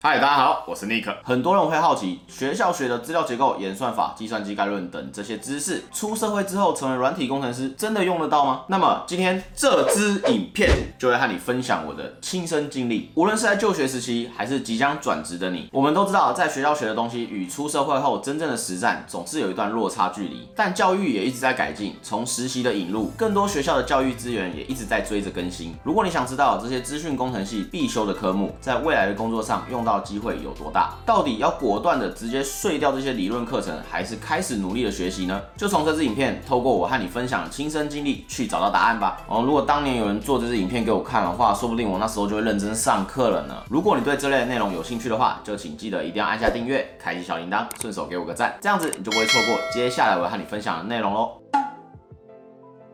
嗨，大家好，我是 Nick。很多人会好奇，学校学的资料结构、演算法、计算机概论等这些知识，出社会之后成为软体工程师，真的用得到吗？那么今天这支影片就会和你分享我的亲身经历。无论是在就学时期，还是即将转职的你，我们都知道，在学校学的东西与出社会后真正的实战，总是有一段落差距离。但教育也一直在改进，从实习的引入，更多学校的教育资源也一直在追着更新。如果你想知道这些资讯工程系必修的科目，在未来的工作上用到机会有多大？到底要果断的直接碎掉这些理论课程，还是开始努力的学习呢？就从这支影片，透过我和你分享的亲身经历去找到答案吧。哦，如果当年有人做这支影片给我看的话，说不定我那时候就会认真上课了呢。如果你对这类的内容有兴趣的话，就请记得一定要按下订阅，开启小铃铛，顺手给我个赞，这样子你就不会错过接下来我要和你分享的内容喽。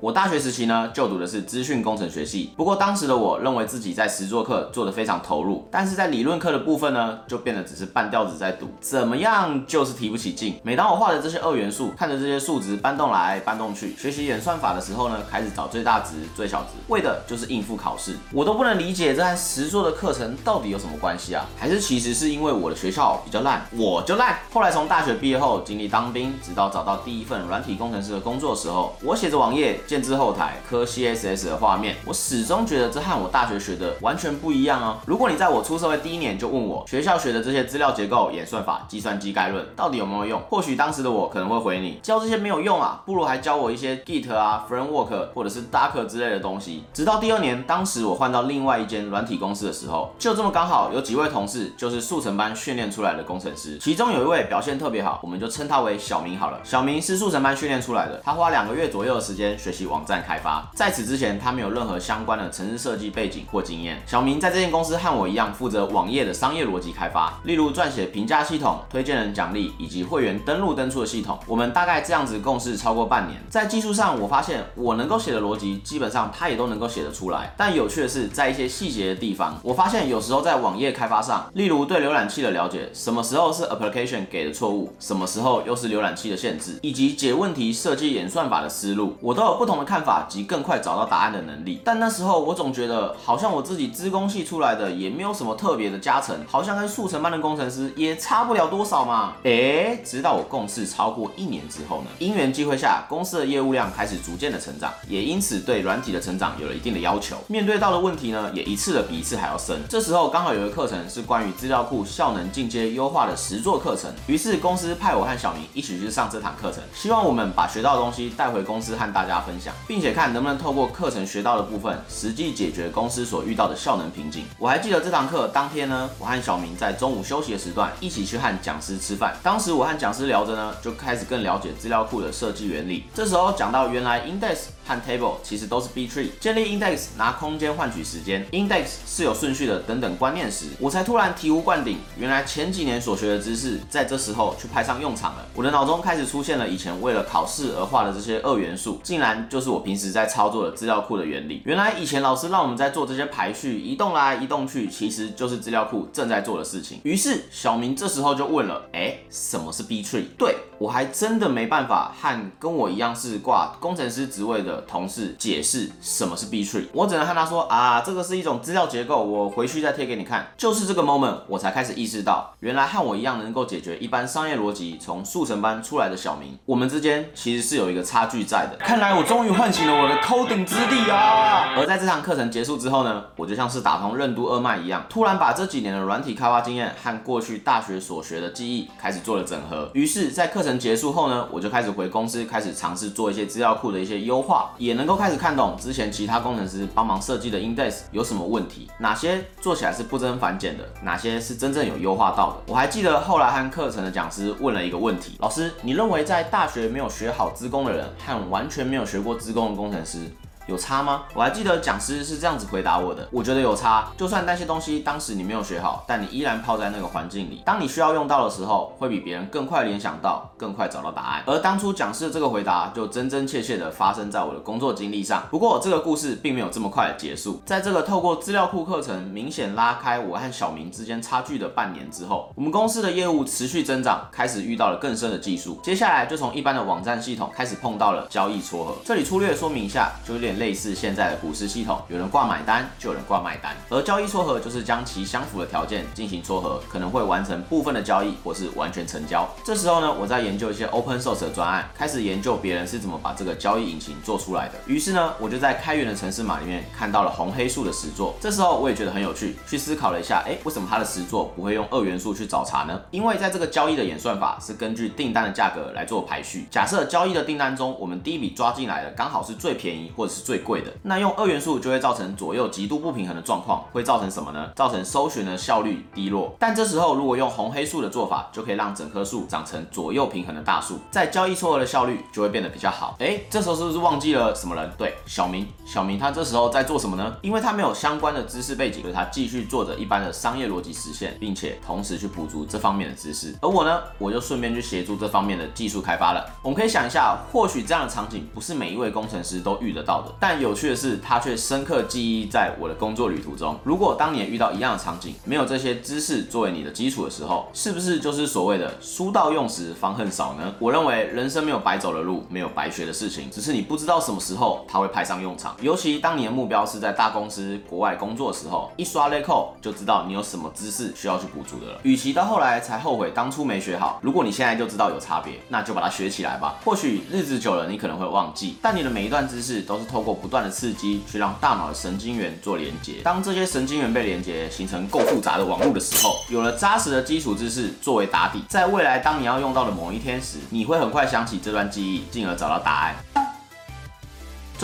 我大学时期呢，就读的是资讯工程学系。不过当时的我认为自己在实作课做得非常投入，但是在理论课的部分呢，就变得只是半吊子在读，怎么样就是提不起劲。每当我画的这些二元素，看着这些数值搬动来搬动去，学习演算法的时候呢，开始找最大值、最小值，为的就是应付考试。我都不能理解这和实作的课程到底有什么关系啊？还是其实是因为我的学校比较烂，我就烂。后来从大学毕业后，经历当兵，直到找到第一份软体工程师的工作的时候，我写着网页。建置后台、磕 CSS 的画面，我始终觉得这和我大学学的完全不一样哦。如果你在我出社会第一年就问我学校学的这些资料结构、演算法、计算机概论到底有没有用，或许当时的我可能会回你，教这些没有用啊，不如还教我一些 Git 啊、Framework 或者是 Docker 之类的东西。直到第二年，当时我换到另外一间软体公司的时候，就这么刚好有几位同事就是速成班训练出来的工程师，其中有一位表现特别好，我们就称他为小明好了。小明是速成班训练出来的，他花两个月左右的时间学习。网站开发，在此之前他没有任何相关的城市设计背景或经验。小明在这间公司和我一样，负责网页的商业逻辑开发，例如撰写评价系统、推荐人奖励以及会员登录登出的系统。我们大概这样子共事超过半年。在技术上，我发现我能够写的逻辑，基本上他也都能够写得出来。但有趣的是，在一些细节的地方，我发现有时候在网页开发上，例如对浏览器的了解，什么时候是 application 给的错误，什么时候又是浏览器的限制，以及解问题设计演算法的思路，我都有不同。的看法及更快找到答案的能力，但那时候我总觉得好像我自己资工系出来的也没有什么特别的加成，好像跟速成班的工程师也差不了多少嘛。诶，直到我共事超过一年之后呢，因缘际会下，公司的业务量开始逐渐的成长，也因此对软体的成长有了一定的要求。面对到的问题呢，也一次的比一次还要深。这时候刚好有个课程是关于资料库效能进阶优化的实作课程，于是公司派我和小明一起去上这堂课程，希望我们把学到的东西带回公司和大家分享。并且看能不能透过课程学到的部分，实际解决公司所遇到的效能瓶颈。我还记得这堂课当天呢，我和小明在中午休息的时段一起去和讲师吃饭。当时我和讲师聊着呢，就开始更了解资料库的设计原理。这时候讲到原来 index 和 table 其实都是 B tree，建立 index 拿空间换取时间，index 是有顺序的等等观念时，我才突然醍醐灌顶，原来前几年所学的知识在这时候去派上用场了。我的脑中开始出现了以前为了考试而画的这些二元素，竟然就是。我平时在操作的资料库的原理。原来以前老师让我们在做这些排序，移动来移动去，其实就是资料库正在做的事情。于是小明这时候就问了：哎，什么是 B tree？对，我还真的没办法和跟我一样是挂工程师职位的同事解释什么是 B tree。我只能和他说啊，这个是一种资料结构，我回去再贴给你看。就是这个 moment，我才开始意识到，原来和我一样能够解决一般商业逻辑，从速成班出来的小明，我们之间其实是有一个差距在的。看来我终于。唤醒了我的 coding 之力啊！而在这堂课程结束之后呢，我就像是打通任督二脉一样，突然把这几年的软体开发经验和过去大学所学的记忆开始做了整合。于是，在课程结束后呢，我就开始回公司，开始尝试做一些资料库的一些优化，也能够开始看懂之前其他工程师帮忙设计的 index 有什么问题，哪些做起来是不增反减的，哪些是真正有优化到的。我还记得后来和课程的讲师问了一个问题：老师，你认为在大学没有学好资工的人和完全没有学过资工的工程师有差吗？我还记得讲师是这样子回答我的，我觉得有差。就算那些东西当时你没有学好，但你依然泡在那个环境里，当你需要用到的时候，会比别人更快联想到，更快找到答案。而当初讲师的这个回答，就真真切切的发生在我的工作经历上。不过这个故事并没有这么快的结束，在这个透过资料库课程明显拉开我和小明之间差距的半年之后，我们公司的业务持续增长，开始遇到了更深的技术。接下来就从一般的网站系统开始碰到了交易撮合。这里粗略说明一下，就有点。类似现在的股市系统，有人挂买单，就有人挂卖单。而交易撮合就是将其相符的条件进行撮合，可能会完成部分的交易，或是完全成交。这时候呢，我在研究一些 open source 的专案，开始研究别人是怎么把这个交易引擎做出来的。于是呢，我就在开源的城市码里面看到了红黑树的实作。这时候我也觉得很有趣，去思考了一下，哎，为什么它的实作不会用二元素去找茬呢？因为在这个交易的演算法是根据订单的价格来做排序。假设交易的订单中，我们第一笔抓进来的刚好是最便宜或者是最贵的，那用二元素就会造成左右极度不平衡的状况，会造成什么呢？造成搜寻的效率低落。但这时候如果用红黑数的做法，就可以让整棵树长成左右平衡的大树，在交易撮合的效率就会变得比较好。哎，这时候是不是忘记了什么人？对，小明。小明他这时候在做什么呢？因为他没有相关的知识背景，所以他继续做着一般的商业逻辑实现，并且同时去补足这方面的知识。而我呢，我就顺便去协助这方面的技术开发了。我们可以想一下，或许这样的场景不是每一位工程师都遇得到的，但有趣的是，他却深刻记忆在我的工作旅途中。如果当你也遇到一样的场景，没有这些知识作为你的基础的时候，是不是就是所谓的书到用时方恨少呢？我认为人生没有白走的路，没有白学的事情，只是你不知道什么时候它会派上用场。尤其当你的目标是在大公司、国外工作的时候，一刷 LeCo 就知道你有什么知识需要去补足的了。与其到后来才后悔当初没学好，如果你现在就知道有差别，那就把它学起来吧。或许日子久了，你可能会忘记，但你的每一段知识都是透过不断的刺激去让大脑的神经元做连接。当这些神经元被连接，形成够复杂的网络的时候，有了扎实的基础知识作为打底，在未来当你要用到的某一天时，你会很快想起这段记忆，进而找到答案。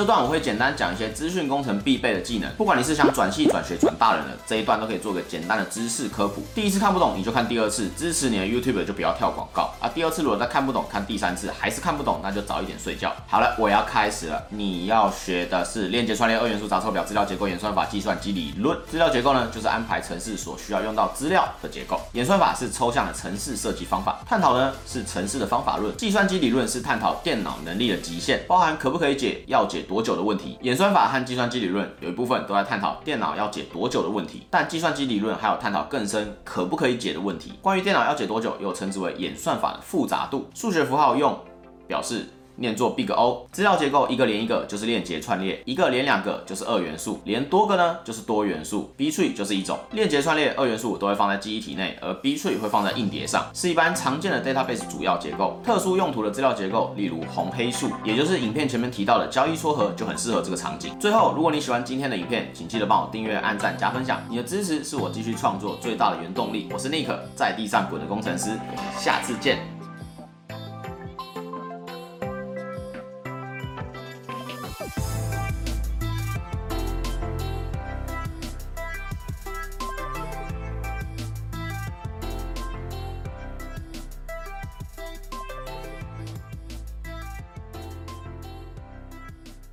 这段我会简单讲一些资讯工程必备的技能，不管你是想转系、转学、转大人的，这一段都可以做个简单的知识科普。第一次看不懂，你就看第二次，支持你的 YouTube 就不要跳广告啊。第二次如果再看不懂，看第三次还是看不懂，那就早一点睡觉。好了，我要开始了。你要学的是链接串列、二元素杂凑表、资料结构、演算法、计算机理论。资料结构呢，就是安排程式所需要用到资料的结构；演算法是抽象的程式设计方法，探讨呢是程式的方法论；计算机理论是探讨电脑能力的极限，包含可不可以解、要解多久的问题。演算法和计算机理论有一部分都在探讨电脑要解多久的问题，但计算机理论还有探讨更深可不可以解的问题。关于电脑要解多久，又称之为演算法的复杂度。数学符号用表示。念作 Big O，资料结构一个连一个就是链接串列，一个连两个就是二元素，连多个呢就是多元素。B tree 就是一种链接串列，二元素都会放在记忆体内，而 B tree 会放在硬碟上，是一般常见的 database 主要结构。特殊用途的资料结构，例如红黑数，也就是影片前面提到的交易撮合，就很适合这个场景。最后，如果你喜欢今天的影片，请记得帮我订阅、按赞、加分享，你的支持是我继续创作最大的原动力。我是 Nick，在地上滚的工程师，我们下次见。